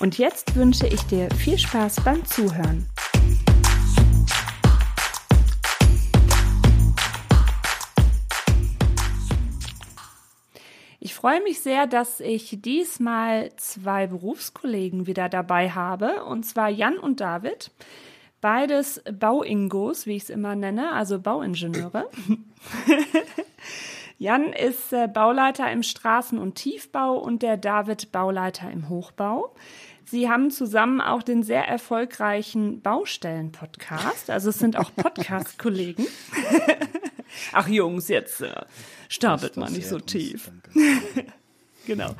Und jetzt wünsche ich dir viel Spaß beim Zuhören. Ich freue mich sehr, dass ich diesmal zwei Berufskollegen wieder dabei habe, und zwar Jan und David. Beides Bauingos, wie ich es immer nenne, also Bauingenieure. Jan ist äh, Bauleiter im Straßen- und Tiefbau und der David Bauleiter im Hochbau. Sie haben zusammen auch den sehr erfolgreichen Baustellen-Podcast. Also es sind auch Podcast-Kollegen. Ach Jungs, jetzt äh, stapelt man nicht so tief. genau.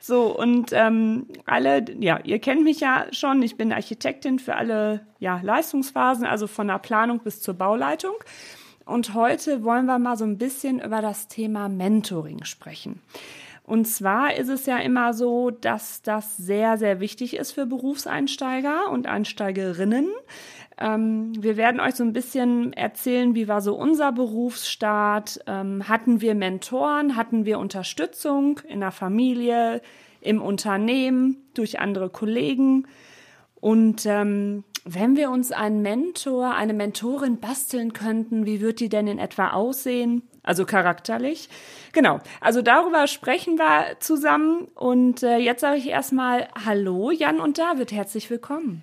So, und ähm, alle, ja, ihr kennt mich ja schon, ich bin Architektin für alle ja, Leistungsphasen, also von der Planung bis zur Bauleitung. Und heute wollen wir mal so ein bisschen über das Thema Mentoring sprechen. Und zwar ist es ja immer so, dass das sehr, sehr wichtig ist für Berufseinsteiger und Einsteigerinnen. Ähm, wir werden euch so ein bisschen erzählen, wie war so unser Berufsstart. Ähm, hatten wir Mentoren? Hatten wir Unterstützung in der Familie, im Unternehmen, durch andere Kollegen? Und ähm, wenn wir uns einen Mentor, eine Mentorin basteln könnten, wie wird die denn in etwa aussehen? Also charakterlich. Genau. Also darüber sprechen wir zusammen. Und äh, jetzt sage ich erstmal Hallo, Jan und David. Herzlich willkommen.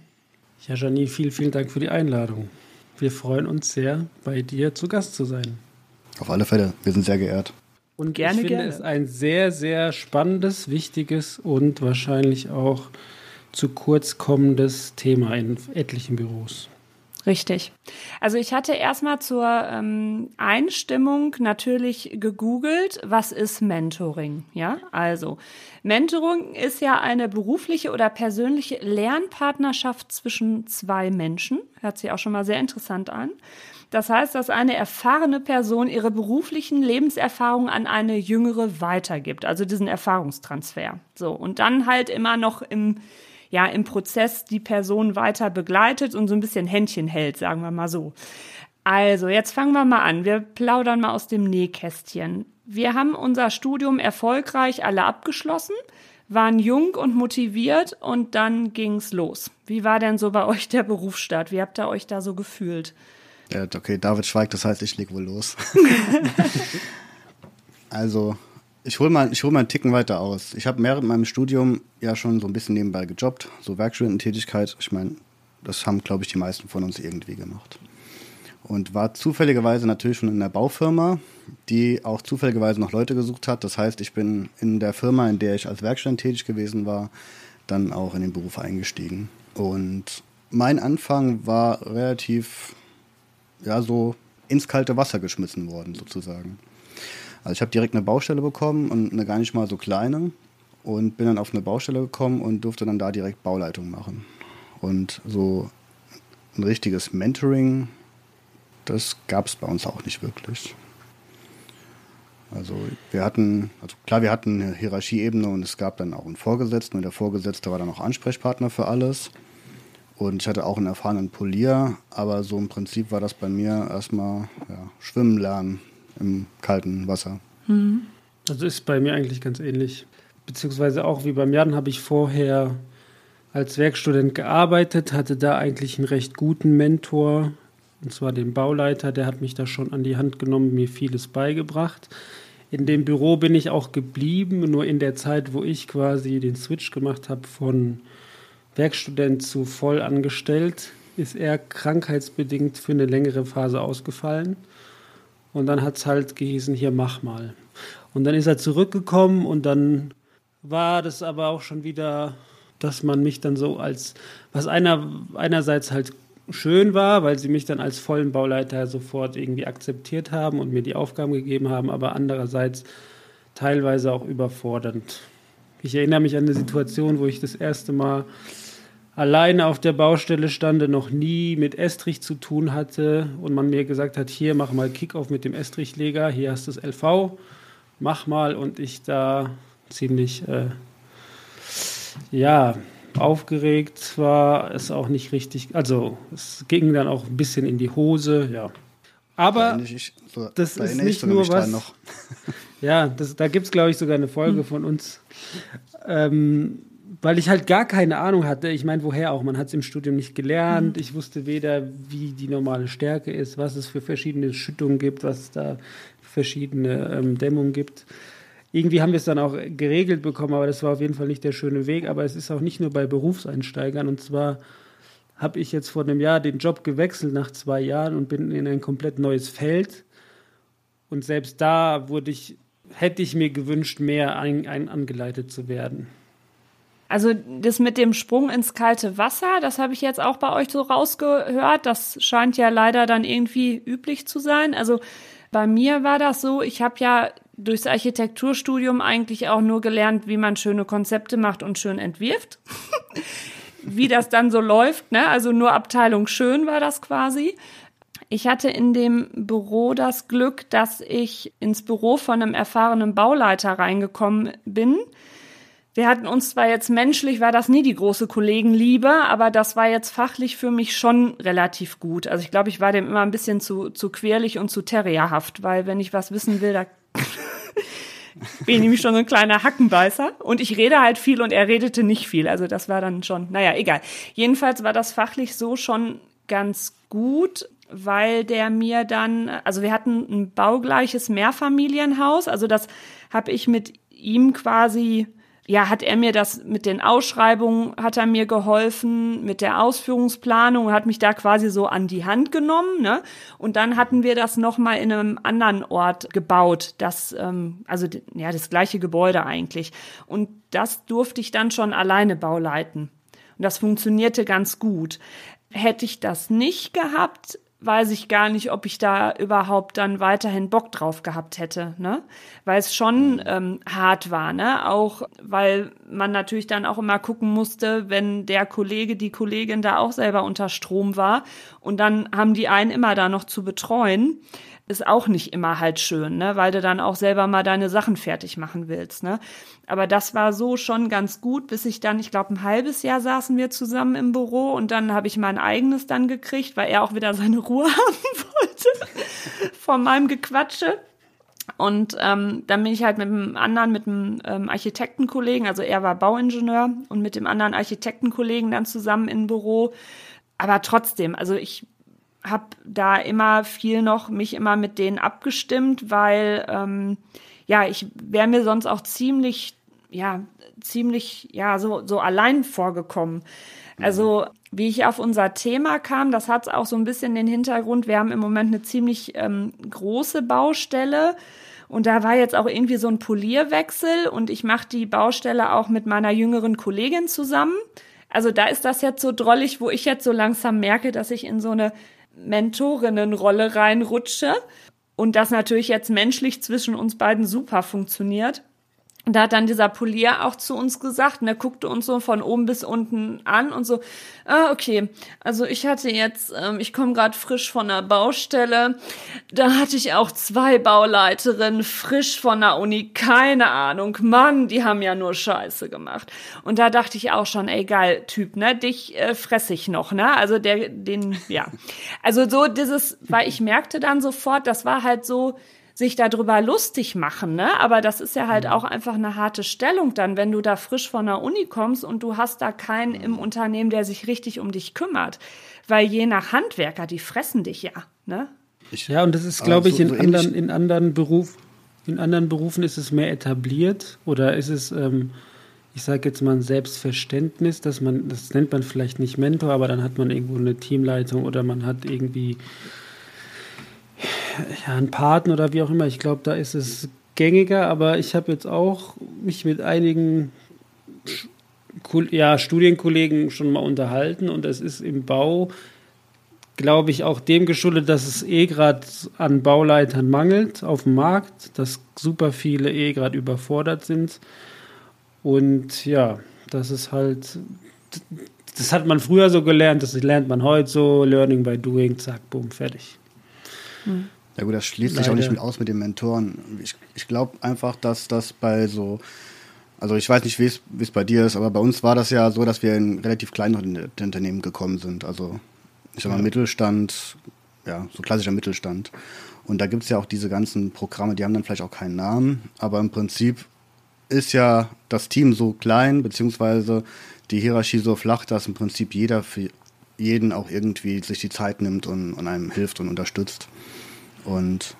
Ja, Janine, vielen, vielen Dank für die Einladung. Wir freuen uns sehr, bei dir zu Gast zu sein. Auf alle Fälle. Wir sind sehr geehrt. Und gerne, ich finde gerne. es ein sehr, sehr spannendes, wichtiges und wahrscheinlich auch zu kurz kommendes Thema in etlichen Büros. Richtig. Also ich hatte erstmal zur ähm, Einstimmung natürlich gegoogelt, was ist Mentoring? Ja, also Mentoring ist ja eine berufliche oder persönliche Lernpartnerschaft zwischen zwei Menschen. Hört sich auch schon mal sehr interessant an. Das heißt, dass eine erfahrene Person ihre beruflichen Lebenserfahrungen an eine jüngere weitergibt, also diesen Erfahrungstransfer. So und dann halt immer noch im ja im Prozess die Person weiter begleitet und so ein bisschen Händchen hält, sagen wir mal so. Also, jetzt fangen wir mal an. Wir plaudern mal aus dem Nähkästchen. Wir haben unser Studium erfolgreich alle abgeschlossen, waren jung und motiviert und dann ging's los. Wie war denn so bei euch der Berufsstart? Wie habt ihr euch da so gefühlt? Ja, okay, David schweigt, das heißt, ich leg wohl los. also, ich hole mal, hol mal einen Ticken weiter aus. Ich habe während meinem Studium ja schon so ein bisschen nebenbei gejobbt, so Werkstudententätigkeit. Ich meine, das haben, glaube ich, die meisten von uns irgendwie gemacht. Und war zufälligerweise natürlich schon in der Baufirma, die auch zufälligerweise noch Leute gesucht hat. Das heißt, ich bin in der Firma, in der ich als Werkstudent tätig gewesen war, dann auch in den Beruf eingestiegen. Und mein Anfang war relativ, ja, so ins kalte Wasser geschmissen worden, sozusagen. Also ich habe direkt eine Baustelle bekommen und eine gar nicht mal so kleine und bin dann auf eine Baustelle gekommen und durfte dann da direkt Bauleitung machen. Und so ein richtiges Mentoring, das gab es bei uns auch nicht wirklich. Also wir hatten, also klar, wir hatten eine Hierarchieebene und es gab dann auch einen Vorgesetzten und der Vorgesetzte war dann auch Ansprechpartner für alles. Und ich hatte auch einen erfahrenen Polier, aber so im Prinzip war das bei mir erstmal ja, Schwimmen lernen im kalten Wasser. Mhm. Also ist bei mir eigentlich ganz ähnlich. Beziehungsweise auch wie beim Jan habe ich vorher als Werkstudent gearbeitet, hatte da eigentlich einen recht guten Mentor, und zwar den Bauleiter, der hat mich da schon an die Hand genommen, mir vieles beigebracht. In dem Büro bin ich auch geblieben, nur in der Zeit, wo ich quasi den Switch gemacht habe von Werkstudent zu vollangestellt, ist er krankheitsbedingt für eine längere Phase ausgefallen. Und dann hat es halt gehießen, hier mach mal. Und dann ist er zurückgekommen und dann war das aber auch schon wieder, dass man mich dann so als, was einer, einerseits halt schön war, weil sie mich dann als vollen Bauleiter sofort irgendwie akzeptiert haben und mir die Aufgaben gegeben haben, aber andererseits teilweise auch überfordernd Ich erinnere mich an eine Situation, wo ich das erste Mal alleine auf der Baustelle stande, noch nie mit Estrich zu tun hatte und man mir gesagt hat, hier mach mal Kickoff mit dem Estrichleger, hier hast du das LV, mach mal und ich da ziemlich äh, ja aufgeregt war, es auch nicht richtig, also es ging dann auch ein bisschen in die Hose, ja. Aber da ich, so, das da ist nicht nur was. ja, das, da gibt es, glaube ich, sogar eine Folge hm. von uns. Ähm, weil ich halt gar keine Ahnung hatte. Ich meine, woher auch? Man hat es im Studium nicht gelernt. Mhm. Ich wusste weder, wie die normale Stärke ist, was es für verschiedene Schüttungen gibt, was es da verschiedene ähm, Dämmungen gibt. Irgendwie haben wir es dann auch geregelt bekommen, aber das war auf jeden Fall nicht der schöne Weg. Aber es ist auch nicht nur bei Berufseinsteigern. Und zwar habe ich jetzt vor einem Jahr den Job gewechselt nach zwei Jahren und bin in ein komplett neues Feld. Und selbst da wurde ich, hätte ich mir gewünscht, mehr ein, ein angeleitet zu werden. Also das mit dem Sprung ins kalte Wasser, das habe ich jetzt auch bei euch so rausgehört. Das scheint ja leider dann irgendwie üblich zu sein. Also bei mir war das so, ich habe ja durchs Architekturstudium eigentlich auch nur gelernt, wie man schöne Konzepte macht und schön entwirft. wie das dann so läuft, ne? Also nur Abteilung schön war das quasi. Ich hatte in dem Büro das Glück, dass ich ins Büro von einem erfahrenen Bauleiter reingekommen bin wir hatten uns zwar jetzt menschlich, war das nie die große Kollegenliebe, aber das war jetzt fachlich für mich schon relativ gut. Also ich glaube, ich war dem immer ein bisschen zu, zu querlich und zu terrierhaft, weil wenn ich was wissen will, da bin ich nämlich schon so ein kleiner Hackenbeißer. Und ich rede halt viel und er redete nicht viel. Also das war dann schon, naja, egal. Jedenfalls war das fachlich so schon ganz gut, weil der mir dann, also wir hatten ein baugleiches Mehrfamilienhaus, also das habe ich mit ihm quasi ja, hat er mir das mit den Ausschreibungen, hat er mir geholfen, mit der Ausführungsplanung, hat mich da quasi so an die Hand genommen. Ne? Und dann hatten wir das nochmal in einem anderen Ort gebaut, das, ähm, also ja, das gleiche Gebäude eigentlich. Und das durfte ich dann schon alleine bauleiten. Und das funktionierte ganz gut. Hätte ich das nicht gehabt, weiß ich gar nicht, ob ich da überhaupt dann weiterhin Bock drauf gehabt hätte, ne? Weil es schon ähm, hart war, ne? Auch weil man natürlich dann auch immer gucken musste, wenn der Kollege, die Kollegin da auch selber unter Strom war und dann haben die einen immer da noch zu betreuen ist auch nicht immer halt schön, ne? weil du dann auch selber mal deine Sachen fertig machen willst. Ne? Aber das war so schon ganz gut, bis ich dann, ich glaube, ein halbes Jahr saßen wir zusammen im Büro und dann habe ich mein eigenes dann gekriegt, weil er auch wieder seine Ruhe haben wollte von meinem Gequatsche. Und ähm, dann bin ich halt mit einem anderen, mit einem ähm, Architektenkollegen, also er war Bauingenieur und mit dem anderen Architektenkollegen dann zusammen im Büro. Aber trotzdem, also ich habe da immer viel noch mich immer mit denen abgestimmt, weil ähm, ja, ich wäre mir sonst auch ziemlich, ja, ziemlich, ja, so, so allein vorgekommen. Also, wie ich auf unser Thema kam, das hat auch so ein bisschen den Hintergrund, wir haben im Moment eine ziemlich ähm, große Baustelle. Und da war jetzt auch irgendwie so ein Polierwechsel und ich mache die Baustelle auch mit meiner jüngeren Kollegin zusammen. Also da ist das jetzt so drollig, wo ich jetzt so langsam merke, dass ich in so eine Mentorinnenrolle reinrutsche und das natürlich jetzt menschlich zwischen uns beiden super funktioniert. Und da hat dann dieser Polier auch zu uns gesagt, und er guckte uns so von oben bis unten an und so, ah, okay, also ich hatte jetzt, ähm, ich komme gerade frisch von der Baustelle, da hatte ich auch zwei Bauleiterinnen frisch von der Uni, keine Ahnung, Mann, die haben ja nur Scheiße gemacht. Und da dachte ich auch schon, ey, geil, Typ, ne, dich äh, fress ich noch, ne, also der, den, ja. Also so dieses, weil ich merkte dann sofort, das war halt so, sich darüber lustig machen, ne? Aber das ist ja halt mhm. auch einfach eine harte Stellung dann, wenn du da frisch von der Uni kommst und du hast da keinen im Unternehmen, der sich richtig um dich kümmert. Weil je nach Handwerker, die fressen dich ja, ne? Ja, und das ist, glaube ich, in, so anderen, in anderen Beruf, in anderen Berufen ist es mehr etabliert oder ist es, ähm, ich sage jetzt mal ein Selbstverständnis, dass man, das nennt man vielleicht nicht Mentor, aber dann hat man irgendwo eine Teamleitung oder man hat irgendwie ja, ein Paten oder wie auch immer. Ich glaube, da ist es gängiger, aber ich habe jetzt auch mich mit einigen ja, Studienkollegen schon mal unterhalten und es ist im Bau, glaube ich, auch dem geschuldet, dass es eh gerade an Bauleitern mangelt auf dem Markt, dass super viele eh gerade überfordert sind Und ja, das ist halt, das hat man früher so gelernt, das lernt man heute so, Learning by Doing, zack, boom, fertig. Ja gut, das schließt Leider. sich auch nicht mit aus mit den Mentoren. Ich, ich glaube einfach, dass das bei so, also ich weiß nicht, wie es bei dir ist, aber bei uns war das ja so, dass wir in relativ kleineren Unternehmen gekommen sind. Also ich sag mal ja. Mittelstand, ja, so klassischer Mittelstand. Und da gibt es ja auch diese ganzen Programme, die haben dann vielleicht auch keinen Namen, aber im Prinzip ist ja das Team so klein, beziehungsweise die Hierarchie so flach, dass im Prinzip jeder für jeden auch irgendwie sich die Zeit nimmt und, und einem hilft und unterstützt. Und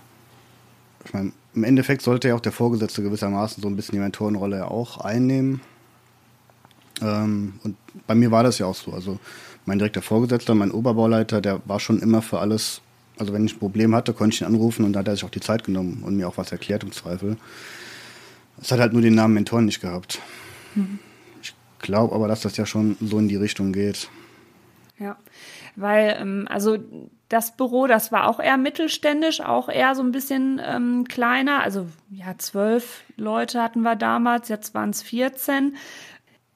ich meine, im Endeffekt sollte ja auch der Vorgesetzte gewissermaßen so ein bisschen die Mentorenrolle auch einnehmen. Ähm, und bei mir war das ja auch so. Also mein direkter Vorgesetzter, mein Oberbauleiter, der war schon immer für alles, also wenn ich ein Problem hatte, konnte ich ihn anrufen und da hat er sich auch die Zeit genommen und mir auch was erklärt im Zweifel. Es hat halt nur den Namen Mentoren nicht gehabt. Mhm. Ich glaube aber, dass das ja schon so in die Richtung geht. Ja, weil, ähm, also das Büro, das war auch eher mittelständisch, auch eher so ein bisschen ähm, kleiner. Also ja, zwölf Leute hatten wir damals, jetzt waren es 14.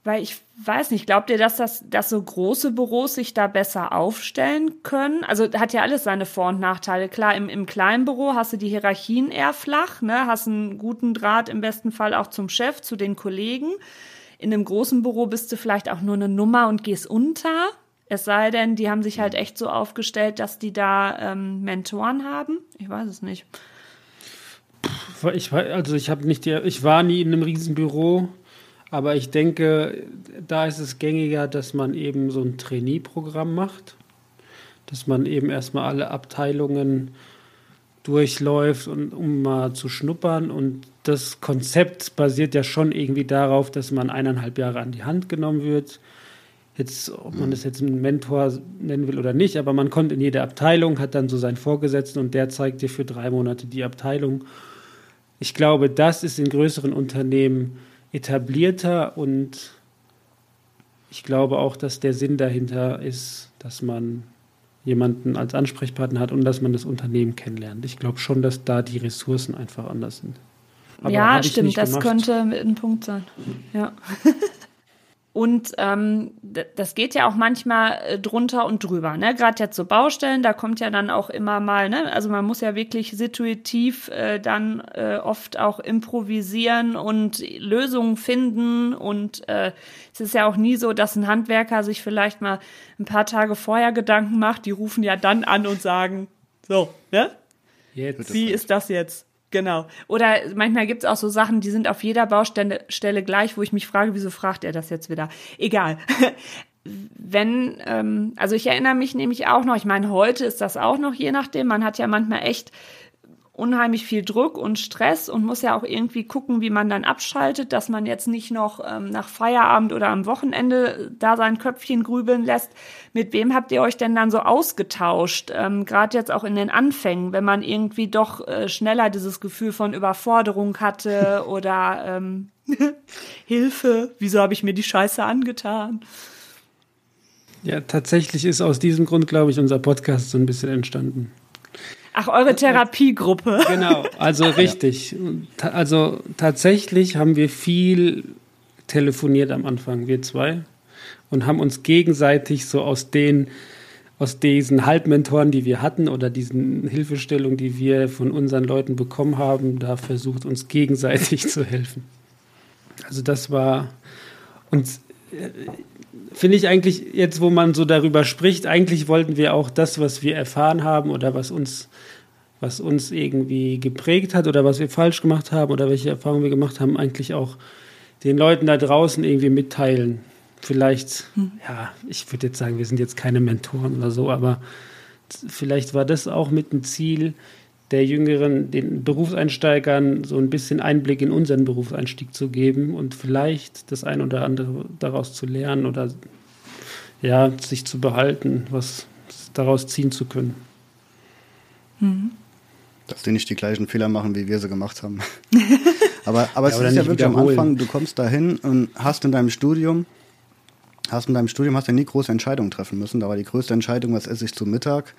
Weil ich weiß nicht, glaubt ihr, dass das, dass so große Büros sich da besser aufstellen können? Also hat ja alles seine Vor- und Nachteile. Klar, im, im kleinen Büro hast du die Hierarchien eher flach, ne? Hast einen guten Draht im besten Fall auch zum Chef, zu den Kollegen. In einem großen Büro bist du vielleicht auch nur eine Nummer und gehst unter. Es sei denn, die haben sich halt echt so aufgestellt, dass die da ähm, Mentoren haben. Ich weiß es nicht. Ich, also ich habe nicht die, ich war nie in einem Riesenbüro, aber ich denke, da ist es gängiger, dass man eben so ein Trainee-Programm macht, dass man eben erstmal alle Abteilungen durchläuft und um mal zu schnuppern und das Konzept basiert ja schon irgendwie darauf, dass man eineinhalb Jahre an die Hand genommen wird jetzt, ob man das jetzt einen Mentor nennen will oder nicht, aber man kommt in jede Abteilung, hat dann so seinen Vorgesetzten und der zeigt dir für drei Monate die Abteilung. Ich glaube, das ist in größeren Unternehmen etablierter und ich glaube auch, dass der Sinn dahinter ist, dass man jemanden als Ansprechpartner hat und dass man das Unternehmen kennenlernt. Ich glaube schon, dass da die Ressourcen einfach anders sind. Aber ja, stimmt, das könnte ein Punkt sein. Ja. Und ähm, das geht ja auch manchmal äh, drunter und drüber. Ne? Gerade jetzt so Baustellen, da kommt ja dann auch immer mal, ne? also man muss ja wirklich situativ äh, dann äh, oft auch improvisieren und Lösungen finden. Und äh, es ist ja auch nie so, dass ein Handwerker sich vielleicht mal ein paar Tage vorher Gedanken macht. Die rufen ja dann an und sagen, so, ne? Jetzt. Wie ist das jetzt? Genau. Oder manchmal gibt es auch so Sachen, die sind auf jeder Baustelle Stelle gleich, wo ich mich frage, wieso fragt er das jetzt wieder? Egal. Wenn, ähm, also ich erinnere mich nämlich auch noch, ich meine, heute ist das auch noch, je nachdem, man hat ja manchmal echt unheimlich viel Druck und Stress und muss ja auch irgendwie gucken, wie man dann abschaltet, dass man jetzt nicht noch ähm, nach Feierabend oder am Wochenende da sein Köpfchen grübeln lässt. Mit wem habt ihr euch denn dann so ausgetauscht? Ähm, Gerade jetzt auch in den Anfängen, wenn man irgendwie doch äh, schneller dieses Gefühl von Überforderung hatte oder ähm, Hilfe, wieso habe ich mir die Scheiße angetan? Ja, tatsächlich ist aus diesem Grund, glaube ich, unser Podcast so ein bisschen entstanden. Ach, eure Therapiegruppe. Genau, also richtig. Also tatsächlich haben wir viel telefoniert am Anfang, wir zwei, und haben uns gegenseitig so aus den aus diesen Halbmentoren, die wir hatten oder diesen Hilfestellungen, die wir von unseren Leuten bekommen haben, da versucht uns gegenseitig zu helfen. Also das war uns äh, finde ich eigentlich jetzt, wo man so darüber spricht, eigentlich wollten wir auch das, was wir erfahren haben oder was uns, was uns irgendwie geprägt hat oder was wir falsch gemacht haben oder welche Erfahrungen wir gemacht haben, eigentlich auch den Leuten da draußen irgendwie mitteilen. Vielleicht, hm. ja, ich würde jetzt sagen, wir sind jetzt keine Mentoren oder so, aber vielleicht war das auch mit ein Ziel, der Jüngeren, den Berufseinsteigern so ein bisschen Einblick in unseren Berufseinstieg zu geben und vielleicht das ein oder andere daraus zu lernen oder ja, sich zu behalten, was daraus ziehen zu können. Mhm. Dass die nicht die gleichen Fehler machen, wie wir sie gemacht haben. aber aber ja, es ist ja wirklich am Anfang, du kommst dahin und hast in deinem Studium hast in deinem Studium hast ja nie große Entscheidungen treffen müssen. Da war die größte Entscheidung, was esse ich zum Mittag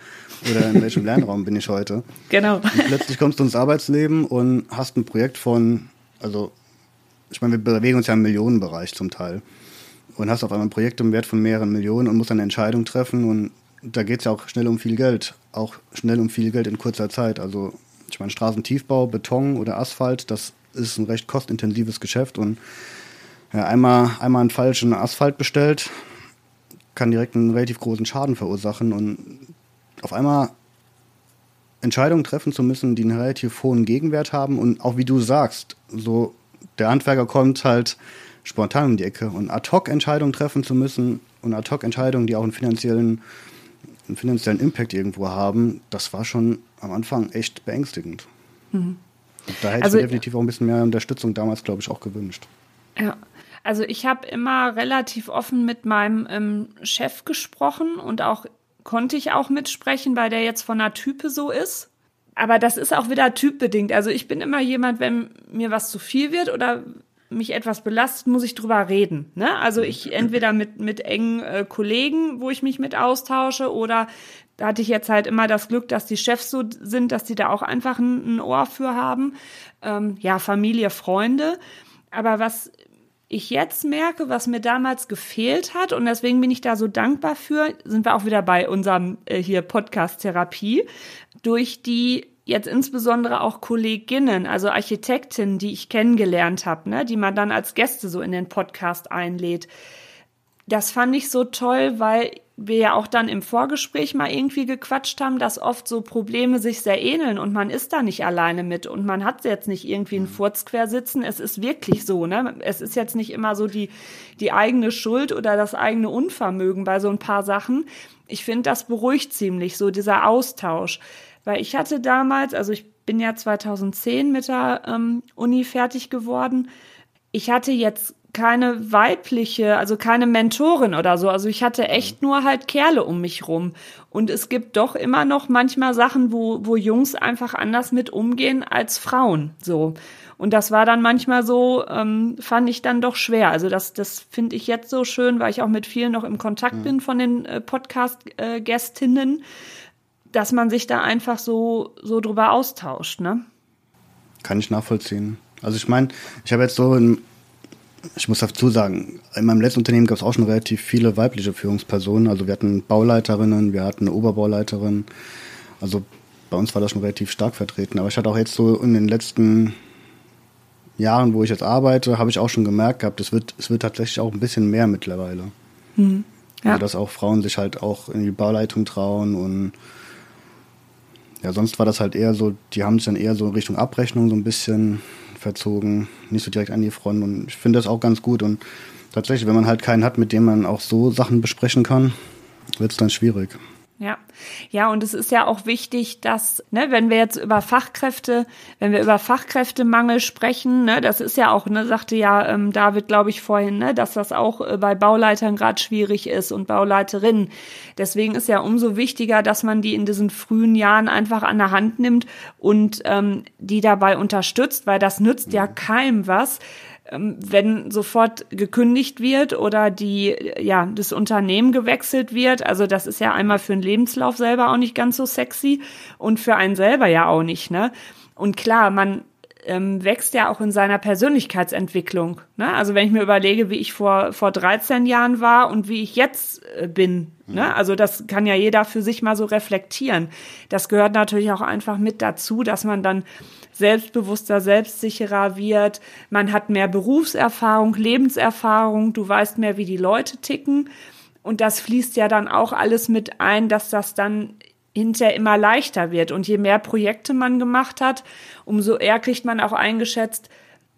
oder in welchem Lernraum bin ich heute. Genau. Und plötzlich kommst du ins Arbeitsleben und hast ein Projekt von, also ich meine, wir bewegen uns ja im Millionenbereich zum Teil. Und hast auf einmal ein Projekt im Wert von mehreren Millionen und musst eine Entscheidung treffen. Und da geht es ja auch schnell um viel Geld. Auch schnell um viel Geld in kurzer Zeit. Also, ich meine, Straßentiefbau, Beton oder Asphalt, das ist ein recht kostintensives Geschäft. Und ja, einmal, einmal einen falschen Asphalt bestellt, kann direkt einen relativ großen Schaden verursachen. Und auf einmal Entscheidungen treffen zu müssen, die einen relativ hohen Gegenwert haben und auch wie du sagst, so der Handwerker kommt halt spontan um die Ecke und Ad-Hoc-Entscheidungen treffen zu müssen und Ad-Hoc-Entscheidungen, die auch einen finanziellen, einen finanziellen Impact irgendwo haben, das war schon am Anfang echt beängstigend. Mhm. Da hätte also, ich definitiv auch ein bisschen mehr Unterstützung damals, glaube ich, auch gewünscht. Ja. Also ich habe immer relativ offen mit meinem ähm, Chef gesprochen und auch konnte ich auch mitsprechen, weil der jetzt von der Type so ist. Aber das ist auch wieder typbedingt. Also ich bin immer jemand, wenn mir was zu viel wird oder mich etwas belastet, muss ich drüber reden. Ne? Also ich entweder mit, mit engen äh, Kollegen, wo ich mich mit austausche, oder da hatte ich jetzt halt immer das Glück, dass die Chefs so sind, dass die da auch einfach ein, ein Ohr für haben. Ähm, ja, Familie, Freunde. Aber was ich jetzt merke, was mir damals gefehlt hat, und deswegen bin ich da so dankbar für, sind wir auch wieder bei unserem äh, hier Podcast Therapie, durch die jetzt insbesondere auch Kolleginnen, also Architektinnen, die ich kennengelernt habe, ne, die man dann als Gäste so in den Podcast einlädt. Das fand ich so toll, weil wir ja auch dann im Vorgespräch mal irgendwie gequatscht haben, dass oft so Probleme sich sehr ähneln und man ist da nicht alleine mit und man hat jetzt nicht irgendwie einen Furz quer sitzen. Es ist wirklich so, ne? Es ist jetzt nicht immer so die, die eigene Schuld oder das eigene Unvermögen bei so ein paar Sachen. Ich finde, das beruhigt ziemlich, so dieser Austausch. Weil ich hatte damals, also ich bin ja 2010 mit der ähm, Uni fertig geworden. Ich hatte jetzt keine weibliche, also keine Mentorin oder so. Also ich hatte echt nur halt Kerle um mich rum. Und es gibt doch immer noch manchmal Sachen, wo, wo Jungs einfach anders mit umgehen als Frauen. So. Und das war dann manchmal so, ähm, fand ich dann doch schwer. Also das, das finde ich jetzt so schön, weil ich auch mit vielen noch im Kontakt mhm. bin von den äh, Podcast-Gästinnen, dass man sich da einfach so, so drüber austauscht, ne? Kann ich nachvollziehen. Also ich meine, ich habe jetzt so in, ich muss dazu sagen, in meinem letzten Unternehmen gab es auch schon relativ viele weibliche Führungspersonen. Also wir hatten Bauleiterinnen, wir hatten eine Oberbauleiterin. Also bei uns war das schon relativ stark vertreten. Aber ich hatte auch jetzt so in den letzten Jahren, wo ich jetzt arbeite, habe ich auch schon gemerkt gehabt, es wird, es wird tatsächlich auch ein bisschen mehr mittlerweile. Mhm. Ja. Also dass auch Frauen sich halt auch in die Bauleitung trauen und ja, sonst war das halt eher so, die haben sich dann eher so Richtung Abrechnung so ein bisschen verzogen, nicht so direkt an die Front. Und ich finde das auch ganz gut. Und tatsächlich, wenn man halt keinen hat, mit dem man auch so Sachen besprechen kann, wird es dann schwierig. Ja, ja, und es ist ja auch wichtig, dass, ne, wenn wir jetzt über Fachkräfte, wenn wir über Fachkräftemangel sprechen, ne, das ist ja auch, ne, sagte ja ähm, David, glaube ich, vorhin, ne, dass das auch äh, bei Bauleitern gerade schwierig ist und Bauleiterinnen. Deswegen ist ja umso wichtiger, dass man die in diesen frühen Jahren einfach an der Hand nimmt und ähm, die dabei unterstützt, weil das nützt ja keinem was, wenn sofort gekündigt wird oder die, ja, das Unternehmen gewechselt wird. Also das ist ja einmal für den Lebenslauf selber auch nicht ganz so sexy und für einen selber ja auch nicht, ne? Und klar, man ähm, wächst ja auch in seiner Persönlichkeitsentwicklung. Ne? Also wenn ich mir überlege, wie ich vor, vor 13 Jahren war und wie ich jetzt äh, bin, ne? Mhm. also das kann ja jeder für sich mal so reflektieren. Das gehört natürlich auch einfach mit dazu, dass man dann selbstbewusster, selbstsicherer wird. Man hat mehr Berufserfahrung, Lebenserfahrung. Du weißt mehr, wie die Leute ticken. Und das fließt ja dann auch alles mit ein, dass das dann hinterher immer leichter wird. Und je mehr Projekte man gemacht hat, umso eher kriegt man auch eingeschätzt,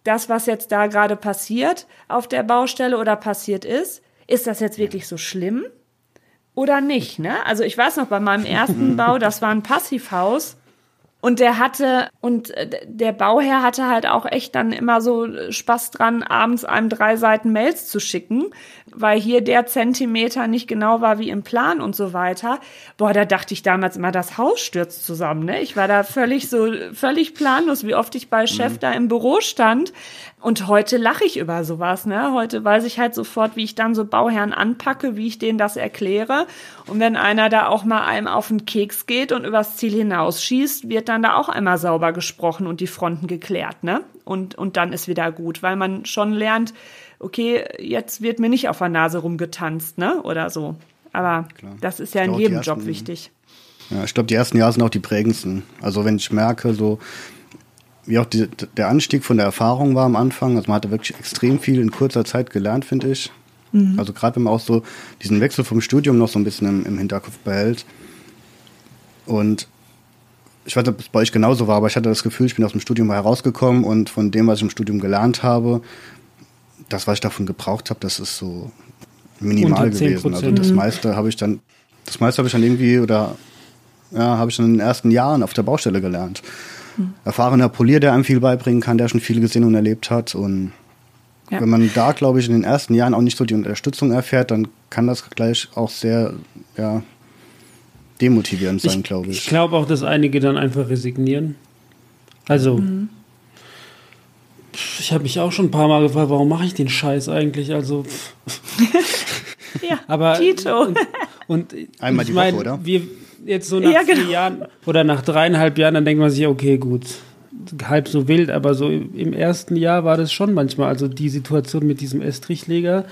das, was jetzt da gerade passiert auf der Baustelle oder passiert ist, ist das jetzt wirklich so schlimm oder nicht? Ne? Also ich weiß noch, bei meinem ersten Bau, das war ein Passivhaus, und der hatte, und äh, der Bauherr hatte halt auch echt dann immer so Spaß dran, abends einem drei Seiten Mails zu schicken, weil hier der Zentimeter nicht genau war wie im Plan und so weiter. Boah, da dachte ich damals immer, das Haus stürzt zusammen, ne? Ich war da völlig so, völlig planlos, wie oft ich bei Chef mhm. da im Büro stand. Und heute lache ich über sowas, ne? Heute weiß ich halt sofort, wie ich dann so Bauherren anpacke, wie ich denen das erkläre. Und wenn einer da auch mal einem auf den Keks geht und übers Ziel hinausschießt, wird dann da auch einmal sauber gesprochen und die Fronten geklärt, ne? Und, und dann ist wieder gut, weil man schon lernt, okay, jetzt wird mir nicht auf der Nase rumgetanzt, ne? Oder so. Aber Klar. das ist ja in jedem ersten, Job wichtig. Ja, ich glaube, die ersten Jahre sind auch die prägendsten. Also wenn ich merke, so wie auch die, der Anstieg von der Erfahrung war am Anfang, also man hatte wirklich extrem viel in kurzer Zeit gelernt, finde ich. Mhm. Also gerade wenn man auch so diesen Wechsel vom Studium noch so ein bisschen im, im Hinterkopf behält. Und ich weiß nicht, ob es bei euch genauso war, aber ich hatte das Gefühl, ich bin aus dem Studium herausgekommen und von dem, was ich im Studium gelernt habe, das, was ich davon gebraucht habe, das ist so minimal gewesen. Also das meiste habe ich dann, das meiste habe ich dann irgendwie oder ja, habe ich dann in den ersten Jahren auf der Baustelle gelernt. Mhm. Erfahrener Polier, der einem viel beibringen kann, der schon viel gesehen und erlebt hat. Und ja. wenn man da, glaube ich, in den ersten Jahren auch nicht so die Unterstützung erfährt, dann kann das gleich auch sehr, ja, demotivierend sein, glaube ich. Ich glaube auch, dass einige dann einfach resignieren. Also, mhm. ich habe mich auch schon ein paar Mal gefragt, warum mache ich den Scheiß eigentlich? Also, ja, aber Tito. Und, und einmal die mein, Woche, oder? Wir jetzt so nach ja, genau. vier Jahren oder nach dreieinhalb Jahren, dann denkt man sich, okay, gut, halb so wild, aber so im ersten Jahr war das schon manchmal. Also die Situation mit diesem Estrichleger,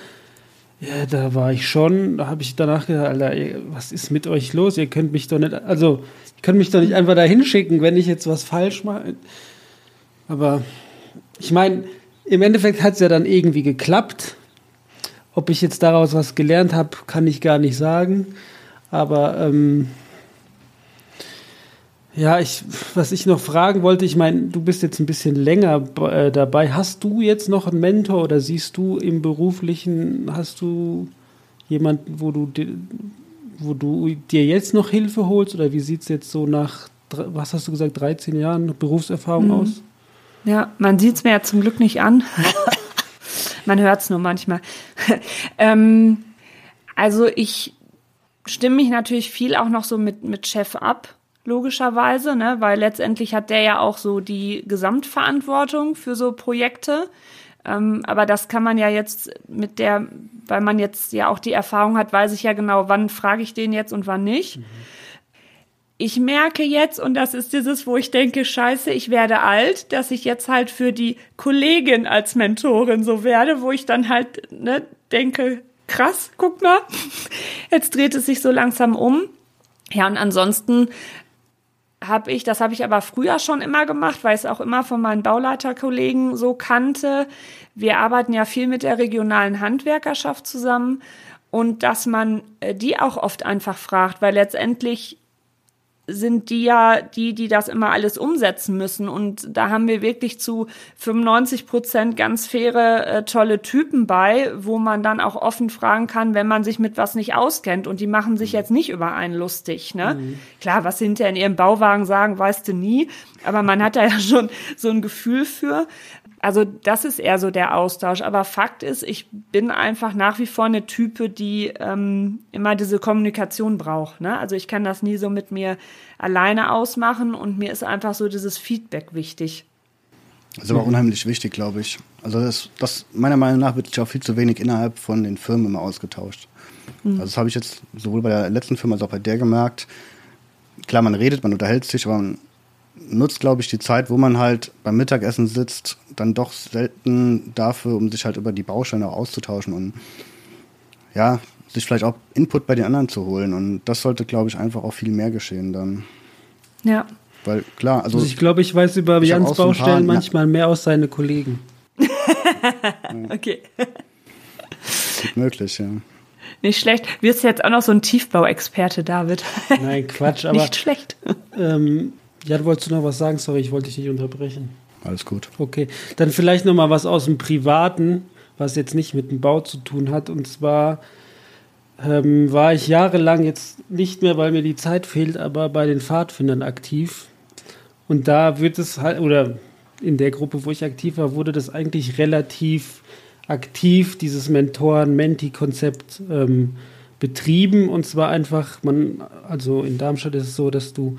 ja, da war ich schon, da habe ich danach gedacht, Alter, was ist mit euch los? Ihr könnt mich doch nicht, also, ihr könnt mich doch nicht einfach da hinschicken, wenn ich jetzt was falsch mache. Aber ich meine, im Endeffekt hat es ja dann irgendwie geklappt. Ob ich jetzt daraus was gelernt habe, kann ich gar nicht sagen. Aber ähm, ja, ich, was ich noch fragen wollte, ich meine, du bist jetzt ein bisschen länger äh, dabei. Hast du jetzt noch einen Mentor oder siehst du im beruflichen, hast du jemanden, wo du, wo du dir jetzt noch Hilfe holst oder wie sieht es jetzt so nach, was hast du gesagt, 13 Jahren Berufserfahrung mhm. aus? Ja, man sieht es mir ja zum Glück nicht an. man hört es nur manchmal. ähm, also ich stimme mich natürlich viel auch noch so mit, mit Chef ab logischerweise, ne? weil letztendlich hat der ja auch so die Gesamtverantwortung für so Projekte. Ähm, aber das kann man ja jetzt mit der, weil man jetzt ja auch die Erfahrung hat, weiß ich ja genau, wann frage ich den jetzt und wann nicht. Mhm. Ich merke jetzt, und das ist dieses, wo ich denke, scheiße, ich werde alt, dass ich jetzt halt für die Kollegin als Mentorin so werde, wo ich dann halt ne, denke, krass, guck mal, jetzt dreht es sich so langsam um. Ja, und ansonsten habe ich, das habe ich aber früher schon immer gemacht, weil ich es auch immer von meinen Bauleiterkollegen so kannte. Wir arbeiten ja viel mit der regionalen Handwerkerschaft zusammen und dass man äh, die auch oft einfach fragt, weil letztendlich sind die ja die, die das immer alles umsetzen müssen. Und da haben wir wirklich zu 95 Prozent ganz faire, äh, tolle Typen bei, wo man dann auch offen fragen kann, wenn man sich mit was nicht auskennt. Und die machen sich jetzt nicht über einen lustig. Ne? Mhm. Klar, was sie hinterher in ihrem Bauwagen sagen, weißt du nie. Aber man hat da ja schon so ein Gefühl für. Also das ist eher so der Austausch. Aber Fakt ist, ich bin einfach nach wie vor eine Type, die ähm, immer diese Kommunikation braucht. Ne? Also ich kann das nie so mit mir alleine ausmachen und mir ist einfach so dieses Feedback wichtig. Das ist aber unheimlich wichtig, glaube ich. Also das, das meiner Meinung nach wird sich auch viel zu wenig innerhalb von den Firmen immer ausgetauscht. Mhm. Also das habe ich jetzt sowohl bei der letzten Firma als auch bei der gemerkt. Klar, man redet, man unterhält sich, aber man nutzt, glaube ich, die Zeit, wo man halt beim Mittagessen sitzt, dann doch selten dafür, um sich halt über die Bausteine auszutauschen und ja, sich vielleicht auch Input bei den anderen zu holen. Und das sollte, glaube ich, einfach auch viel mehr geschehen dann. Ja. Weil klar, also. also ich glaube, ich weiß über Jans Baustellen paar, manchmal mehr aus seinen Kollegen. okay. Gut möglich, ja. Nicht schlecht. Wirst du jetzt auch noch so ein Tiefbauexperte, David? Nein, Quatsch, aber. Nicht schlecht. Ähm, ja, wolltest du noch was sagen? Sorry, ich wollte dich nicht unterbrechen. Alles gut. Okay, dann vielleicht noch mal was aus dem Privaten, was jetzt nicht mit dem Bau zu tun hat. Und zwar ähm, war ich jahrelang jetzt nicht mehr, weil mir die Zeit fehlt, aber bei den Pfadfindern aktiv. Und da wird es halt, oder in der Gruppe, wo ich aktiv war, wurde das eigentlich relativ aktiv, dieses Mentoren-Menti-Konzept ähm, betrieben. Und zwar einfach, man, also in Darmstadt ist es so, dass du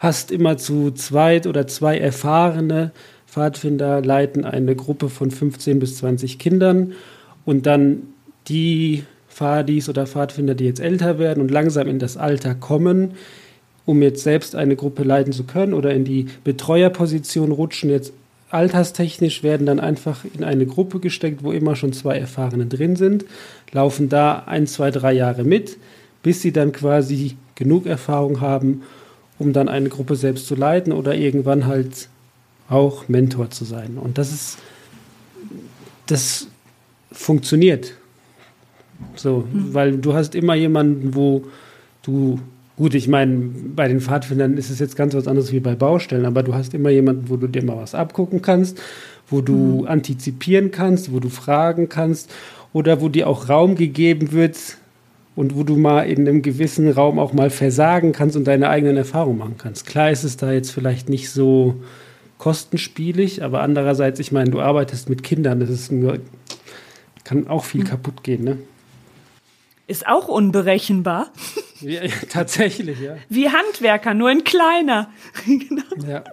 hast immer zu zweit oder zwei erfahrene Pfadfinder leiten eine Gruppe von 15 bis 20 Kindern. Und dann die Pfadis oder Pfadfinder, die jetzt älter werden und langsam in das Alter kommen, um jetzt selbst eine Gruppe leiten zu können oder in die Betreuerposition rutschen, jetzt alterstechnisch werden dann einfach in eine Gruppe gesteckt, wo immer schon zwei Erfahrene drin sind, laufen da ein, zwei, drei Jahre mit, bis sie dann quasi genug Erfahrung haben, um dann eine Gruppe selbst zu leiten oder irgendwann halt auch Mentor zu sein. Und das ist, das funktioniert. So, mhm. weil du hast immer jemanden, wo du, gut, ich meine, bei den Pfadfindern ist es jetzt ganz was anderes wie bei Baustellen, aber du hast immer jemanden, wo du dir mal was abgucken kannst, wo du mhm. antizipieren kannst, wo du fragen kannst oder wo dir auch Raum gegeben wird und wo du mal in einem gewissen Raum auch mal versagen kannst und deine eigenen Erfahrungen machen kannst. Klar ist es da jetzt vielleicht nicht so kostenspielig, aber andererseits, ich meine, du arbeitest mit Kindern, das ist nur, kann auch viel mhm. kaputt gehen, ne? Ist auch unberechenbar. Ja, ja, tatsächlich, ja. Wie Handwerker, nur ein kleiner. genau. Ja.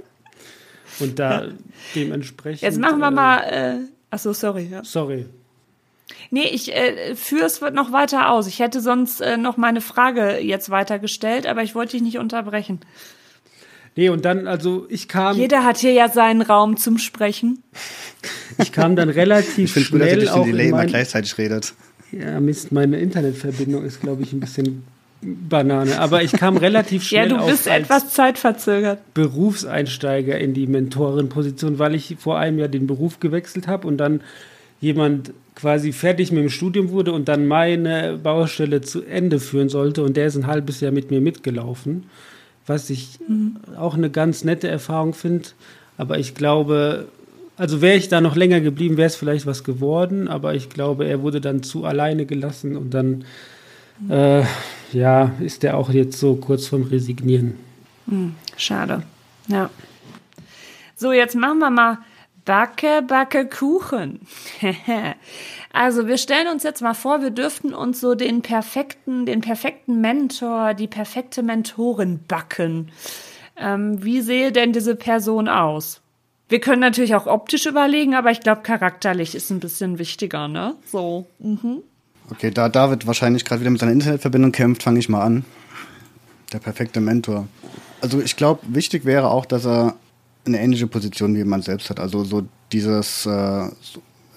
Und da ja. dementsprechend. Jetzt machen wir äh, mal. Äh, achso, sorry. Ja. Sorry. Nee, ich äh, führe es noch weiter aus. Ich hätte sonst äh, noch meine Frage jetzt weitergestellt, aber ich wollte dich nicht unterbrechen. Nee, und dann, also ich kam. Jeder hat hier ja seinen Raum zum Sprechen. Ich kam dann relativ ich schnell. Ich finde gut, dass ihr durch den Delay immer gleichzeitig redet. Ja, Mist, meine Internetverbindung ist, glaube ich, ein bisschen Banane. Aber ich kam relativ schnell. ja, du bist etwas zeitverzögert. Berufseinsteiger in die Mentorenposition, weil ich vor einem Jahr den Beruf gewechselt habe und dann jemand quasi fertig mit dem Studium wurde und dann meine Baustelle zu Ende führen sollte. Und der ist ein halbes Jahr mit mir mitgelaufen, was ich mhm. auch eine ganz nette Erfahrung finde. Aber ich glaube, also wäre ich da noch länger geblieben, wäre es vielleicht was geworden, aber ich glaube, er wurde dann zu alleine gelassen und dann äh, ja, ist er auch jetzt so kurz vorm Resignieren. Hm, schade. Ja. So, jetzt machen wir mal Backe, Backe, Kuchen. also, wir stellen uns jetzt mal vor, wir dürften uns so den perfekten, den perfekten Mentor, die perfekte Mentorin backen. Ähm, wie sehe denn diese Person aus? Wir können natürlich auch optisch überlegen, aber ich glaube, charakterlich ist ein bisschen wichtiger, ne? So. Mhm. Okay, da David wahrscheinlich gerade wieder mit seiner Internetverbindung kämpft, fange ich mal an. Der perfekte Mentor. Also ich glaube, wichtig wäre auch, dass er eine ähnliche Position wie man selbst hat. Also so dieses, äh,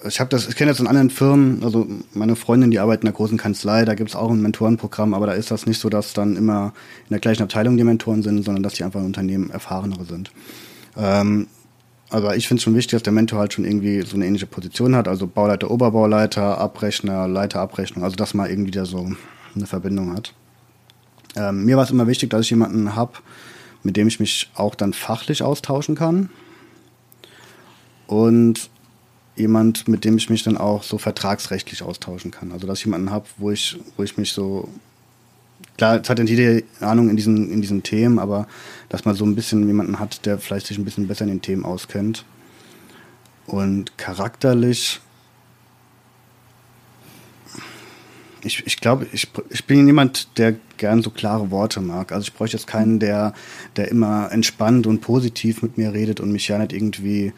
ich habe das, ich kenne das in anderen Firmen, also meine Freundin, die arbeitet in einer großen Kanzlei, da gibt es auch ein Mentorenprogramm, aber da ist das nicht so, dass dann immer in der gleichen Abteilung die Mentoren sind, sondern dass die einfach im Unternehmen erfahrenere sind. Ähm, aber ich finde es schon wichtig, dass der Mentor halt schon irgendwie so eine ähnliche Position hat, also Bauleiter, Oberbauleiter, Abrechner, Leiter, Abrechnung, also dass man irgendwie da so eine Verbindung hat. Ähm, mir war es immer wichtig, dass ich jemanden habe, mit dem ich mich auch dann fachlich austauschen kann. Und jemand, mit dem ich mich dann auch so vertragsrechtlich austauschen kann. Also dass ich jemanden habe, wo ich, wo ich mich so klar, es hat ja jede Ahnung in diesen, in diesen Themen, aber dass man so ein bisschen jemanden hat, der vielleicht sich ein bisschen besser in den Themen auskennt. Und charakterlich, ich, ich glaube, ich, ich bin jemand, der gern so klare Worte mag. Also ich bräuchte jetzt keinen, der, der immer entspannt und positiv mit mir redet und mich ja nicht irgendwie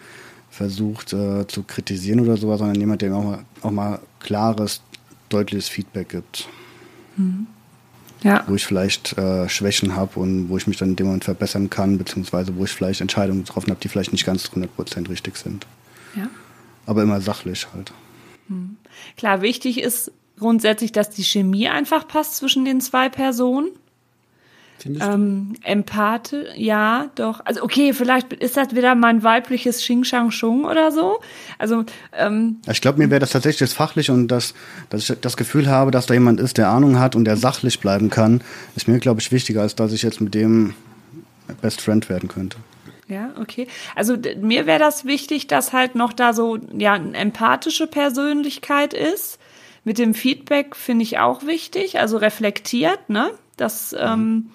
versucht äh, zu kritisieren oder sowas, sondern jemand, der mir auch mal, auch mal klares, deutliches Feedback gibt. Mhm ja. wo ich vielleicht äh, Schwächen habe und wo ich mich dann in dem Moment verbessern kann, beziehungsweise wo ich vielleicht Entscheidungen getroffen habe, die vielleicht nicht ganz 100% richtig sind. Ja. Aber immer sachlich halt. Hm. Klar, wichtig ist grundsätzlich, dass die Chemie einfach passt zwischen den zwei Personen. Findest ähm, Empathe, ja, doch. Also okay, vielleicht ist das wieder mein weibliches Xing Shang Shung oder so. Also ähm, ich glaube, mir wäre das tatsächlich das fachlich und das, dass ich das Gefühl habe, dass da jemand ist, der Ahnung hat und der sachlich bleiben kann, ist mir glaube ich wichtiger, als dass ich jetzt mit dem Best Friend werden könnte. Ja, okay. Also mir wäre das wichtig, dass halt noch da so ja eine empathische Persönlichkeit ist. Mit dem Feedback finde ich auch wichtig, also reflektiert, ne? Das ähm,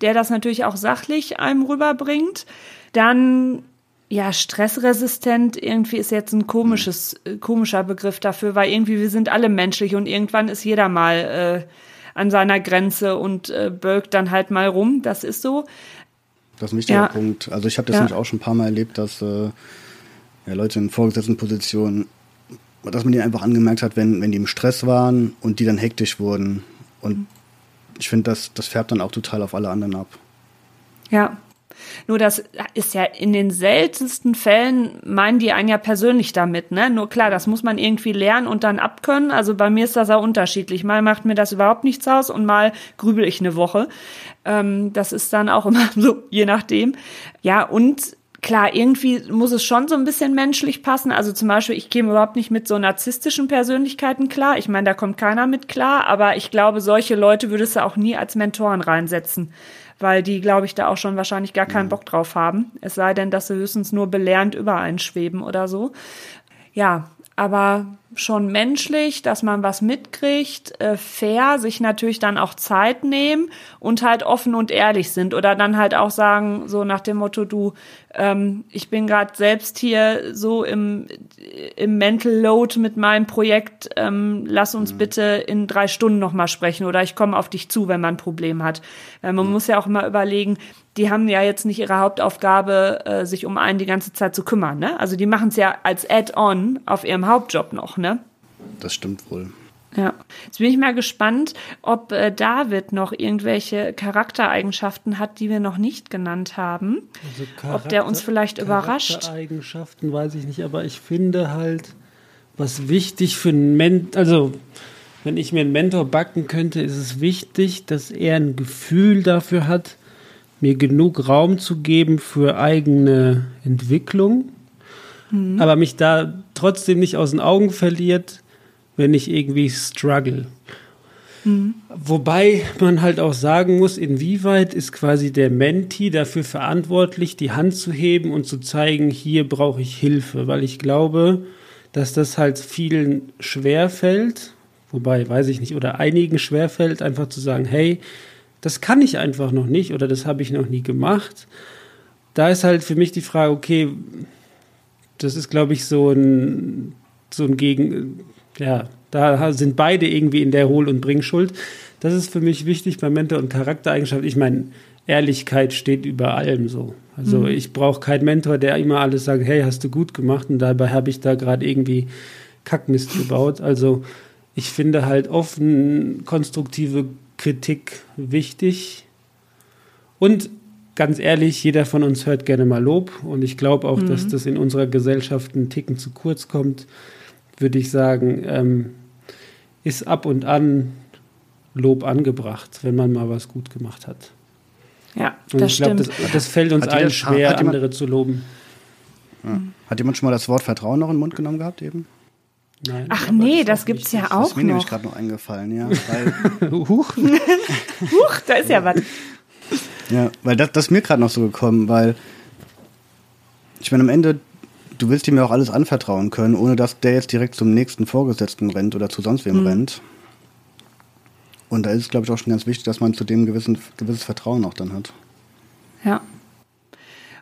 der das natürlich auch sachlich einem rüberbringt. Dann ja, stressresistent irgendwie ist jetzt ein komisches, äh, komischer Begriff dafür, weil irgendwie wir sind alle menschlich und irgendwann ist jeder mal äh, an seiner Grenze und äh, bölkt dann halt mal rum. Das ist so. Das ist ein wichtiger ja. Punkt. Also ich habe das ja. nämlich auch schon ein paar Mal erlebt, dass äh, ja, Leute in vorgesetzten Positionen, dass man die einfach angemerkt hat, wenn, wenn die im Stress waren und die dann hektisch wurden. Und ich finde, das, das färbt dann auch total auf alle anderen ab. Ja, Nur das ist ja in den seltensten Fällen, meinen die einen ja persönlich damit, ne? Nur klar, das muss man irgendwie lernen und dann abkönnen. Also bei mir ist das auch unterschiedlich. Mal macht mir das überhaupt nichts aus und mal grübel ich eine Woche. Ähm, das ist dann auch immer so, je nachdem. Ja, und klar, irgendwie muss es schon so ein bisschen menschlich passen. Also zum Beispiel, ich käme überhaupt nicht mit so narzisstischen Persönlichkeiten klar. Ich meine, da kommt keiner mit klar, aber ich glaube, solche Leute würdest du auch nie als Mentoren reinsetzen weil die, glaube ich, da auch schon wahrscheinlich gar keinen mhm. Bock drauf haben. Es sei denn, dass sie höchstens nur belehrend über einen schweben oder so. Ja, aber schon menschlich, dass man was mitkriegt, äh, fair, sich natürlich dann auch Zeit nehmen und halt offen und ehrlich sind oder dann halt auch sagen, so nach dem Motto, du, ähm, ich bin gerade selbst hier so im, im Mental Load mit meinem Projekt, ähm, lass uns mhm. bitte in drei Stunden nochmal sprechen oder ich komme auf dich zu, wenn man ein Problem hat. Weil man mhm. muss ja auch immer überlegen, die haben ja jetzt nicht ihre Hauptaufgabe, äh, sich um einen die ganze Zeit zu kümmern. Ne? Also die machen es ja als Add-on auf ihrem Hauptjob noch. Ne? Das stimmt wohl. Ja, jetzt bin ich mal gespannt, ob äh, David noch irgendwelche Charaktereigenschaften hat, die wir noch nicht genannt haben. Also Charakter, ob der uns vielleicht überrascht. Charaktereigenschaften weiß ich nicht, aber ich finde halt, was wichtig für einen Mentor, also wenn ich mir einen Mentor backen könnte, ist es wichtig, dass er ein Gefühl dafür hat, mir genug Raum zu geben für eigene Entwicklung, mhm. aber mich da trotzdem nicht aus den Augen verliert, wenn ich irgendwie struggle. Mhm. Wobei man halt auch sagen muss, inwieweit ist quasi der Menti dafür verantwortlich, die Hand zu heben und zu zeigen, hier brauche ich Hilfe, weil ich glaube, dass das halt vielen schwer fällt, wobei weiß ich nicht, oder einigen schwer fällt, einfach zu sagen, hey, das kann ich einfach noch nicht oder das habe ich noch nie gemacht. Da ist halt für mich die Frage, okay, das ist, glaube ich, so ein, so ein Gegen, ja, da sind beide irgendwie in der Hohl- und Bringschuld. Das ist für mich wichtig bei Mentor- und Charaktereigenschaften. Ich meine, Ehrlichkeit steht über allem so. Also mhm. ich brauche keinen Mentor, der immer alles sagt, hey, hast du gut gemacht und dabei habe ich da gerade irgendwie Kackmist gebaut. Also ich finde halt offen konstruktive Kritik wichtig. Und ganz ehrlich, jeder von uns hört gerne mal Lob. Und ich glaube auch, mhm. dass das in unserer Gesellschaft einen Ticken zu kurz kommt, würde ich sagen, ähm, ist ab und an Lob angebracht, wenn man mal was gut gemacht hat. Ja, und das ich glaube, das, das, fällt uns allen schwer, jemand, andere zu loben. Ja. Hat jemand schon mal das Wort Vertrauen noch in den Mund genommen gehabt eben? Nein, Ach nee, das, das gibt es ja auch Das ist mir noch. nämlich gerade noch eingefallen, ja. Weil, Huch. Huch, da ist ja was. Ja, weil das, das ist mir gerade noch so gekommen, weil ich meine, am Ende, du willst ihm ja auch alles anvertrauen können, ohne dass der jetzt direkt zum nächsten Vorgesetzten rennt oder zu sonst wem mhm. rennt. Und da ist es, glaube ich, auch schon ganz wichtig, dass man zu dem gewissen, gewisses Vertrauen auch dann hat. Ja.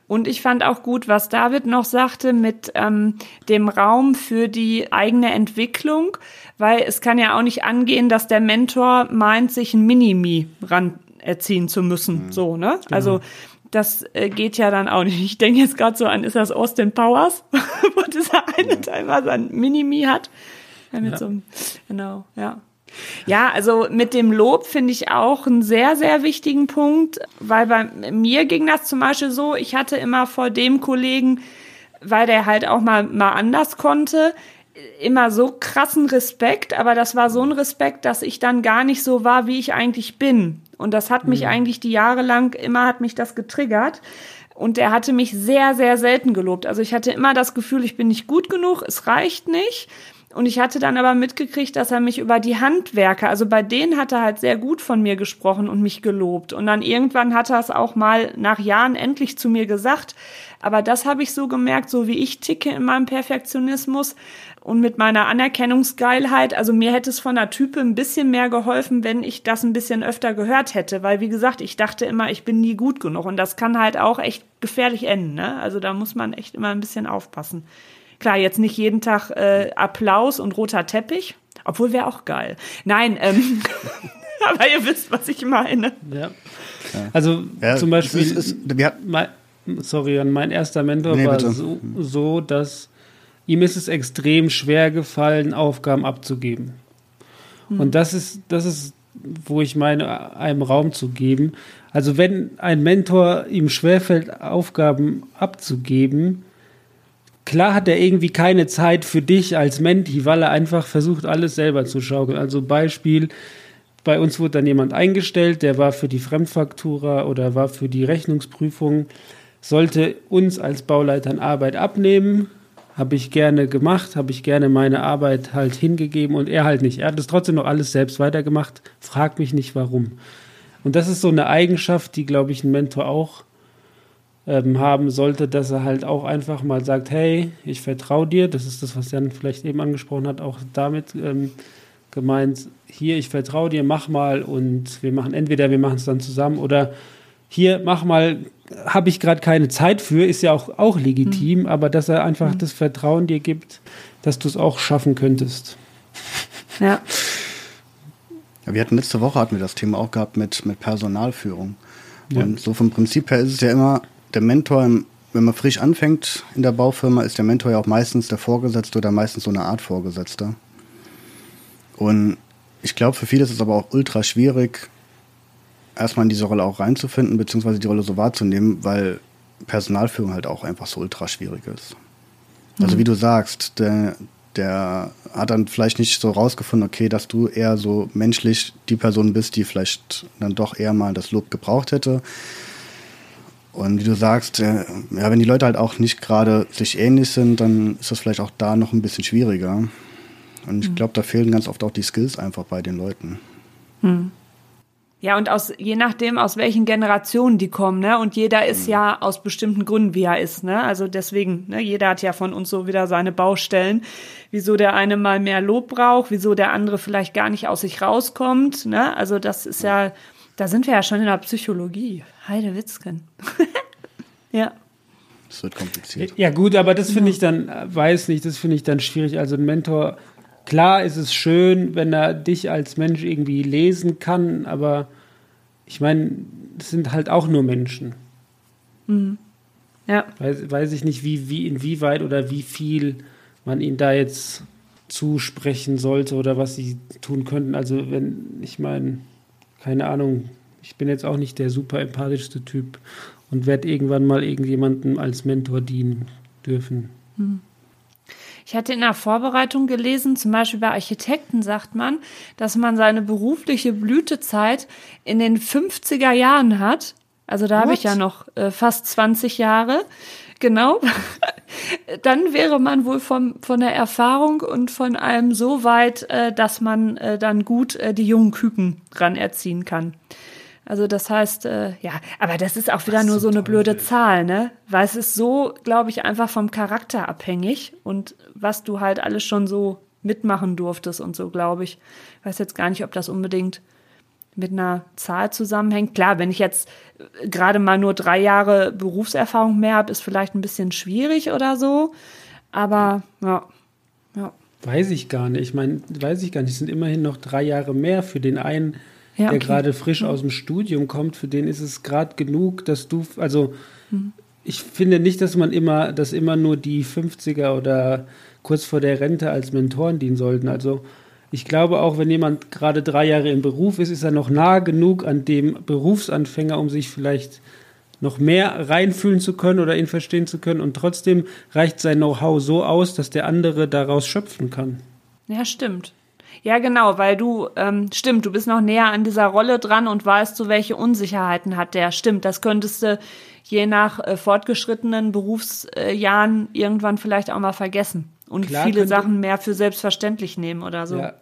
Und ich fand auch gut, was David noch sagte mit ähm, dem Raum für die eigene Entwicklung, weil es kann ja auch nicht angehen, dass der Mentor meint, sich ein Minimi ran erziehen zu müssen. Mhm. So, ne? Genau. Also das äh, geht ja dann auch nicht. Ich denke jetzt gerade so an, ist das Austin Powers, wo dieser eine ja. Teil was ein Minimi hat. Ja, mit ja. so einem, genau, ja. Ja, also mit dem Lob finde ich auch einen sehr, sehr wichtigen Punkt, weil bei mir ging das zum Beispiel so, ich hatte immer vor dem Kollegen, weil der halt auch mal, mal anders konnte, immer so krassen Respekt, aber das war so ein Respekt, dass ich dann gar nicht so war, wie ich eigentlich bin. Und das hat mich mhm. eigentlich die Jahre lang, immer hat mich das getriggert. Und er hatte mich sehr, sehr selten gelobt. Also ich hatte immer das Gefühl, ich bin nicht gut genug, es reicht nicht. Und ich hatte dann aber mitgekriegt, dass er mich über die Handwerker, also bei denen hat er halt sehr gut von mir gesprochen und mich gelobt. Und dann irgendwann hat er es auch mal nach Jahren endlich zu mir gesagt. Aber das habe ich so gemerkt, so wie ich ticke in meinem Perfektionismus und mit meiner Anerkennungsgeilheit. Also mir hätte es von der Type ein bisschen mehr geholfen, wenn ich das ein bisschen öfter gehört hätte. Weil, wie gesagt, ich dachte immer, ich bin nie gut genug. Und das kann halt auch echt gefährlich enden. Ne? Also da muss man echt immer ein bisschen aufpassen. Klar, jetzt nicht jeden Tag äh, Applaus und roter Teppich, obwohl wäre auch geil. Nein, ähm, aber ihr wisst, was ich meine. Ja. Also ja, zum Beispiel, ist, ist, mein, sorry, mein erster Mentor nee, war so, so, dass ihm ist es extrem schwer gefallen, Aufgaben abzugeben. Hm. Und das ist, das ist wo ich meine, einem Raum zu geben. Also wenn ein Mentor ihm schwerfällt, Aufgaben abzugeben, klar hat er irgendwie keine Zeit für dich als Menti, weil er einfach versucht, alles selber zu schaukeln. Also Beispiel, bei uns wurde dann jemand eingestellt, der war für die Fremdfaktura oder war für die Rechnungsprüfung, sollte uns als Bauleitern Arbeit abnehmen, habe ich gerne gemacht, habe ich gerne meine Arbeit halt hingegeben und er halt nicht. Er hat es trotzdem noch alles selbst weitergemacht. Frag mich nicht warum. Und das ist so eine Eigenschaft, die, glaube ich, ein Mentor auch ähm, haben sollte, dass er halt auch einfach mal sagt, hey, ich vertraue dir. Das ist das, was Jan vielleicht eben angesprochen hat, auch damit ähm, gemeint, hier, ich vertraue dir, mach mal und wir machen entweder wir machen es dann zusammen oder hier, mach mal, habe ich gerade keine Zeit für, ist ja auch, auch legitim, mhm. aber dass er einfach mhm. das Vertrauen dir gibt, dass du es auch schaffen könntest. Ja. ja. Wir hatten letzte Woche hatten wir das Thema auch gehabt mit, mit Personalführung. Ja. Und so vom Prinzip her ist es ja immer, der Mentor, wenn man frisch anfängt in der Baufirma, ist der Mentor ja auch meistens der Vorgesetzte oder meistens so eine Art Vorgesetzter. Und ich glaube, für viele ist es aber auch ultra schwierig, erstmal in diese Rolle auch reinzufinden, beziehungsweise die Rolle so wahrzunehmen, weil Personalführung halt auch einfach so ultra schwierig ist. Also mhm. wie du sagst, der, der hat dann vielleicht nicht so rausgefunden, okay, dass du eher so menschlich die Person bist, die vielleicht dann doch eher mal das Lob gebraucht hätte. Und wie du sagst, äh, ja, wenn die Leute halt auch nicht gerade sich ähnlich sind, dann ist das vielleicht auch da noch ein bisschen schwieriger. Und ich mhm. glaube, da fehlen ganz oft auch die Skills einfach bei den Leuten. Mhm. Ja, und aus, je nachdem, aus welchen Generationen die kommen, ne? Und jeder ist mhm. ja aus bestimmten Gründen, wie er ist, ne? Also deswegen, ne? Jeder hat ja von uns so wieder seine Baustellen. Wieso der eine mal mehr Lob braucht, wieso der andere vielleicht gar nicht aus sich rauskommt, ne? Also das ist ja, da sind wir ja schon in der Psychologie. Heide Witzken. ja. Das wird kompliziert. Ja, gut, aber das finde ich dann, weiß nicht, das finde ich dann schwierig. Also ein Mentor klar ist es schön, wenn er dich als Mensch irgendwie lesen kann, aber ich meine, es sind halt auch nur Menschen. Mhm. Ja. Weiß, weiß ich nicht, wie, wie, inwieweit oder wie viel man ihnen da jetzt zusprechen sollte oder was sie tun könnten. Also, wenn, ich meine, keine Ahnung, ich bin jetzt auch nicht der super empathischste Typ und werde irgendwann mal irgendjemandem als Mentor dienen dürfen. Mhm. Ich hatte in der Vorbereitung gelesen, zum Beispiel bei Architekten sagt man, dass man seine berufliche Blütezeit in den 50er Jahren hat. Also da habe ich ja noch äh, fast 20 Jahre. Genau. dann wäre man wohl vom, von der Erfahrung und von allem so weit, äh, dass man äh, dann gut äh, die jungen Küken ran erziehen kann. Also das heißt, äh, ja, aber das ist auch wieder nur so eine blöde Zahl, ne? Weil es ist so, glaube ich, einfach vom Charakter abhängig und was du halt alles schon so mitmachen durftest und so, glaube ich. Ich weiß jetzt gar nicht, ob das unbedingt mit einer Zahl zusammenhängt. Klar, wenn ich jetzt äh, gerade mal nur drei Jahre Berufserfahrung mehr habe, ist vielleicht ein bisschen schwierig oder so. Aber ja, ja. Weiß ich gar nicht. Ich meine, weiß ich gar nicht. Es sind immerhin noch drei Jahre mehr für den einen ja, der gerade frisch aus dem Studium kommt, für den ist es gerade genug, dass du, also mhm. ich finde nicht, dass man immer, dass immer nur die 50er oder kurz vor der Rente als Mentoren dienen sollten. Also ich glaube auch, wenn jemand gerade drei Jahre im Beruf ist, ist er noch nah genug an dem Berufsanfänger, um sich vielleicht noch mehr reinfühlen zu können oder ihn verstehen zu können. Und trotzdem reicht sein Know-how so aus, dass der andere daraus schöpfen kann. Ja, stimmt. Ja, genau, weil du, ähm, stimmt, du bist noch näher an dieser Rolle dran und weißt so, welche Unsicherheiten hat der. Stimmt, das könntest du je nach äh, fortgeschrittenen Berufsjahren äh, irgendwann vielleicht auch mal vergessen und Klar viele könnte, Sachen mehr für selbstverständlich nehmen oder so. Ja.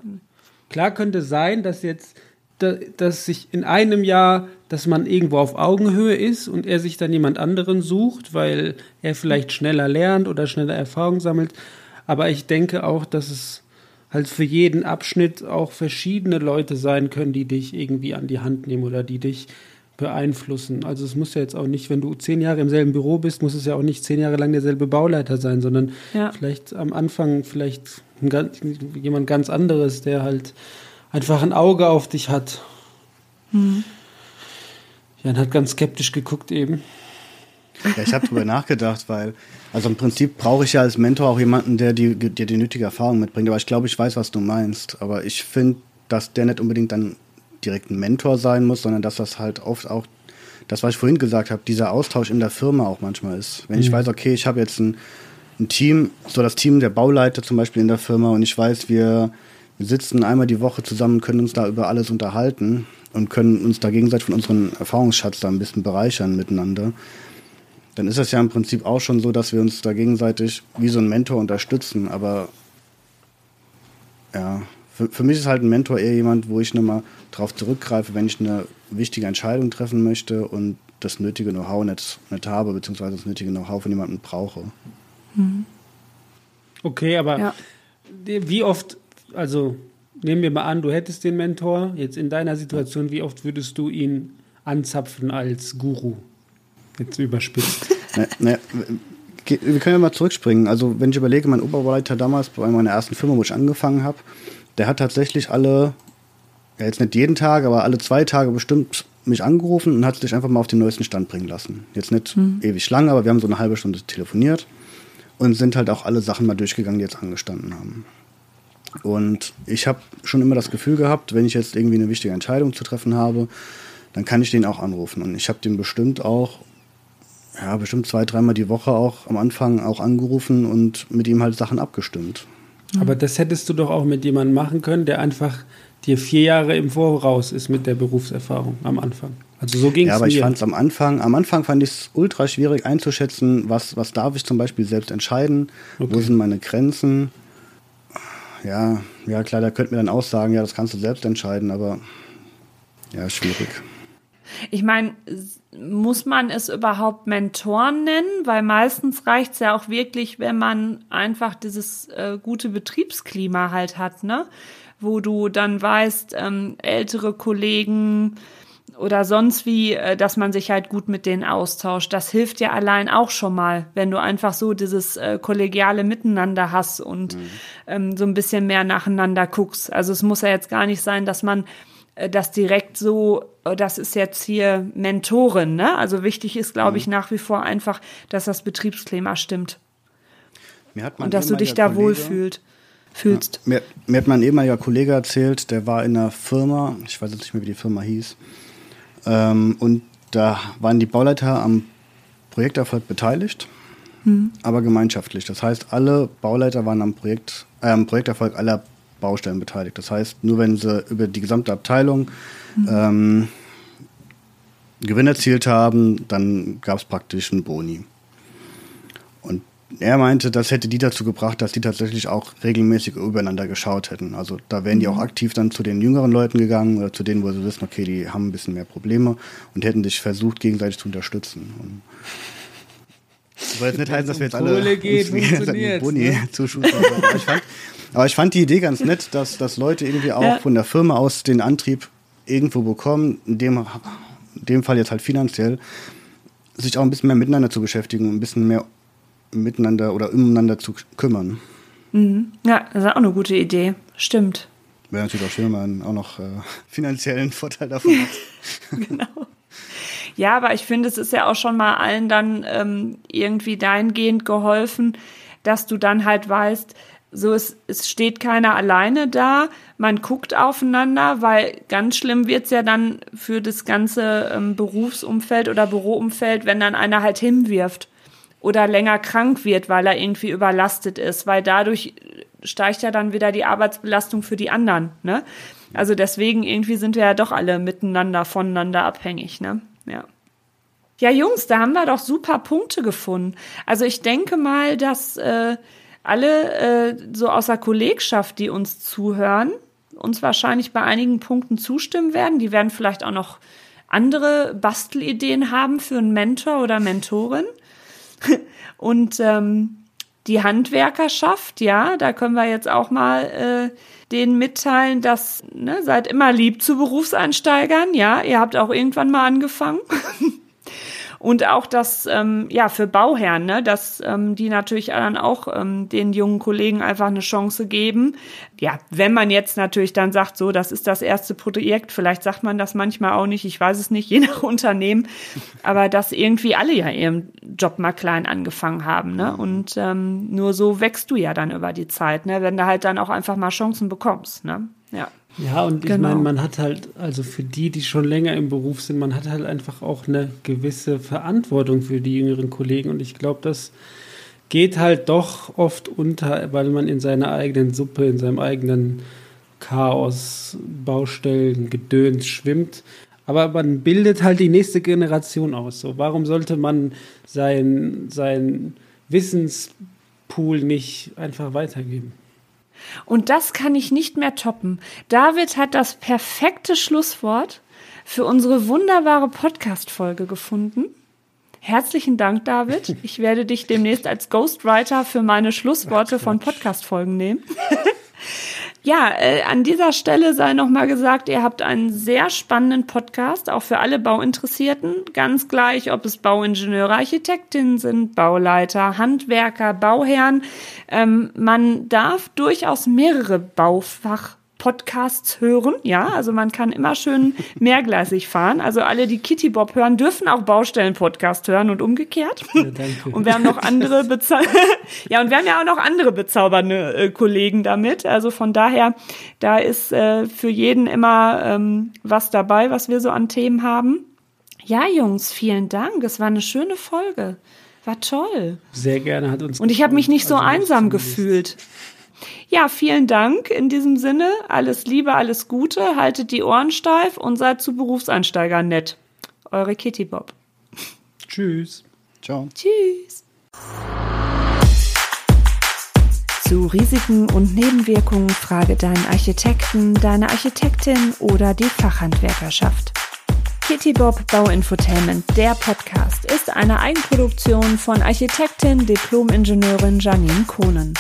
Klar könnte sein, dass jetzt, dass sich in einem Jahr, dass man irgendwo auf Augenhöhe ist und er sich dann jemand anderen sucht, weil er vielleicht schneller lernt oder schneller Erfahrung sammelt. Aber ich denke auch, dass es halt für jeden Abschnitt auch verschiedene Leute sein können, die dich irgendwie an die Hand nehmen oder die dich beeinflussen. Also es muss ja jetzt auch nicht, wenn du zehn Jahre im selben Büro bist, muss es ja auch nicht zehn Jahre lang derselbe Bauleiter sein, sondern ja. vielleicht am Anfang vielleicht ein, jemand ganz anderes, der halt einfach ein Auge auf dich hat. Mhm. Jan hat ganz skeptisch geguckt eben. Ja, ich habe drüber nachgedacht, weil, also im Prinzip brauche ich ja als Mentor auch jemanden, der die, der die nötige Erfahrung mitbringt. Aber ich glaube, ich weiß, was du meinst. Aber ich finde, dass der nicht unbedingt dann direkt ein Mentor sein muss, sondern dass das halt oft auch das, was ich vorhin gesagt habe, dieser Austausch in der Firma auch manchmal ist. Wenn mhm. ich weiß, okay, ich habe jetzt ein, ein, Team, so das Team der Bauleiter zum Beispiel in der Firma und ich weiß, wir, wir sitzen einmal die Woche zusammen, können uns da über alles unterhalten und können uns da gegenseitig von unserem Erfahrungsschatz da ein bisschen bereichern miteinander. Dann ist es ja im Prinzip auch schon so, dass wir uns da gegenseitig wie so ein Mentor unterstützen. Aber ja, für, für mich ist halt ein Mentor eher jemand, wo ich nochmal drauf zurückgreife, wenn ich eine wichtige Entscheidung treffen möchte und das nötige Know-how nicht, nicht habe, beziehungsweise das nötige Know-how von jemandem brauche. Mhm. Okay, aber ja. wie oft, also nehmen wir mal an, du hättest den Mentor, jetzt in deiner Situation, wie oft würdest du ihn anzapfen als Guru? Jetzt überspitzt. ne, ne, wir können ja mal zurückspringen. Also, wenn ich überlege, mein Oberleiter damals bei meiner ersten Firma, wo ich angefangen habe, der hat tatsächlich alle, ja jetzt nicht jeden Tag, aber alle zwei Tage bestimmt mich angerufen und hat sich einfach mal auf den neuesten Stand bringen lassen. Jetzt nicht mhm. ewig lang, aber wir haben so eine halbe Stunde telefoniert und sind halt auch alle Sachen mal durchgegangen, die jetzt angestanden haben. Und ich habe schon immer das Gefühl gehabt, wenn ich jetzt irgendwie eine wichtige Entscheidung zu treffen habe, dann kann ich den auch anrufen. Und ich habe den bestimmt auch, ja, bestimmt zwei, dreimal die Woche auch am Anfang auch angerufen und mit ihm halt Sachen abgestimmt. Aber das hättest du doch auch mit jemandem machen können, der einfach dir vier Jahre im Voraus ist mit der Berufserfahrung am Anfang. Also so ging es Ja, aber mir. ich fand es am Anfang, am Anfang fand ich es ultra schwierig einzuschätzen, was, was darf ich zum Beispiel selbst entscheiden, okay. wo sind meine Grenzen. Ja, ja klar, da könnte mir dann auch sagen, ja, das kannst du selbst entscheiden, aber ja, schwierig. Ich meine, muss man es überhaupt Mentoren nennen? Weil meistens reicht es ja auch wirklich, wenn man einfach dieses äh, gute Betriebsklima halt hat, ne? Wo du dann weißt, ähm, ältere Kollegen oder sonst wie, äh, dass man sich halt gut mit denen austauscht. Das hilft ja allein auch schon mal, wenn du einfach so dieses äh, kollegiale Miteinander hast und mhm. ähm, so ein bisschen mehr nacheinander guckst. Also es muss ja jetzt gar nicht sein, dass man das direkt so, äh, das ist jetzt hier Mentorin, ne? Also wichtig ist, glaube ich, mhm. nach wie vor einfach, dass das Betriebsklima stimmt. Und dass du dich da Kollege, wohlfühlst. Fühlst. Ja, mir, mir, hat mein ehemaliger Kollege erzählt, der war in einer Firma, ich weiß jetzt nicht mehr, wie die Firma hieß, ähm, und da waren die Bauleiter am Projekterfolg beteiligt, mhm. aber gemeinschaftlich. Das heißt, alle Bauleiter waren am, Projekt, äh, am Projekterfolg aller Baustellen beteiligt. Das heißt, nur wenn sie über die gesamte Abteilung mhm. ähm, Gewinn erzielt haben, dann gab es praktisch einen Boni. Und er meinte, das hätte die dazu gebracht, dass die tatsächlich auch regelmäßig übereinander geschaut hätten. Also da wären die auch mhm. aktiv dann zu den jüngeren Leuten gegangen oder zu denen, wo sie wissen, okay, die haben ein bisschen mehr Probleme und hätten sich versucht, gegenseitig zu unterstützen. Und das soll jetzt nicht heißen, dass wir jetzt alle geht, uns Boni ne? zuschustern. ich fand, aber ich fand die Idee ganz nett, dass, dass Leute irgendwie auch ja. von der Firma aus den Antrieb irgendwo bekommen, in dem, in dem Fall jetzt halt finanziell, sich auch ein bisschen mehr miteinander zu beschäftigen, ein bisschen mehr miteinander oder umeinander zu kümmern. Mhm. Ja, das ist auch eine gute Idee. Stimmt. Wäre natürlich auch schön, wenn man auch noch äh, finanziellen Vorteil davon hat. genau. Ja, aber ich finde, es ist ja auch schon mal allen dann ähm, irgendwie dahingehend geholfen, dass du dann halt weißt, so, es, es steht keiner alleine da, man guckt aufeinander, weil ganz schlimm wird's ja dann für das ganze ähm, Berufsumfeld oder Büroumfeld, wenn dann einer halt hinwirft oder länger krank wird, weil er irgendwie überlastet ist, weil dadurch steigt ja dann wieder die Arbeitsbelastung für die anderen. Ne? Also deswegen irgendwie sind wir ja doch alle miteinander, voneinander abhängig. Ne? Ja. Ja, Jungs, da haben wir doch super Punkte gefunden. Also ich denke mal, dass äh, alle äh, so aus der Kollegschaft, die uns zuhören, uns wahrscheinlich bei einigen Punkten zustimmen werden. Die werden vielleicht auch noch andere Bastelideen haben für einen Mentor oder Mentorin. Und ähm, die Handwerkerschaft, ja, da können wir jetzt auch mal äh, denen mitteilen, dass ne, seid immer lieb zu Berufseinsteigern, ja, ihr habt auch irgendwann mal angefangen. Und auch das, ähm, ja, für Bauherren, ne, dass ähm, die natürlich dann auch ähm, den jungen Kollegen einfach eine Chance geben. Ja, wenn man jetzt natürlich dann sagt, so, das ist das erste Projekt, vielleicht sagt man das manchmal auch nicht, ich weiß es nicht, je nach Unternehmen, aber dass irgendwie alle ja ihren Job mal klein angefangen haben, ne? Und ähm, nur so wächst du ja dann über die Zeit, ne, wenn du halt dann auch einfach mal Chancen bekommst, ne? Ja. Ja, und ich Genau. meine, man hat halt, also für die, die schon länger im Beruf sind, man hat halt einfach auch eine gewisse Verantwortung für die jüngeren Kollegen. Und ich glaube, das geht halt doch oft unter, weil man in seiner eigenen Suppe, in seinem eigenen Chaos, Baustellen, Gedöns schwimmt. Aber man bildet halt die nächste Generation aus. So, warum sollte man sein, sein Wissenspool nicht einfach weitergeben? Und das kann ich nicht mehr toppen. David hat das perfekte Schlusswort für unsere wunderbare Podcast-Folge gefunden. Herzlichen Dank, David. Ich werde dich demnächst als Ghostwriter für meine Schlussworte von Podcast-Folgen nehmen. Ja, äh, an dieser Stelle sei nochmal gesagt, ihr habt einen sehr spannenden Podcast, auch für alle Bauinteressierten. Ganz gleich, ob es Bauingenieure, Architektinnen sind, Bauleiter, Handwerker, Bauherren. Ähm, man darf durchaus mehrere Baufach Podcasts hören, ja, also man kann immer schön mehrgleisig fahren. Also alle, die Kitty Bob hören, dürfen auch Baustellen-Podcast hören und umgekehrt. Ja. Und wir haben noch andere bezau ja und wir haben ja auch noch andere bezaubernde äh, Kollegen damit. Also von daher, da ist äh, für jeden immer ähm, was dabei, was wir so an Themen haben. Ja, Jungs, vielen Dank. Es war eine schöne Folge. War toll. Sehr gerne hat uns. Und ich habe mich nicht so Also, einsam gefühlt. Ja, vielen Dank in diesem Sinne. Alles Liebe, alles Gute. Haltet die Ohren steif und seid zu Berufseinsteigern nett. Eure Kitty Bob. Tschüss. Ciao. Tschüss. Zu Risiken und Nebenwirkungen frage deinen Architekten, deine Architektin oder die Fachhandwerkerschaft. Kitty Bob Bauinfotainment, der Podcast, ist eine Eigenproduktion von Architektin, Diplom-Ingenieurin Janine Kohnen.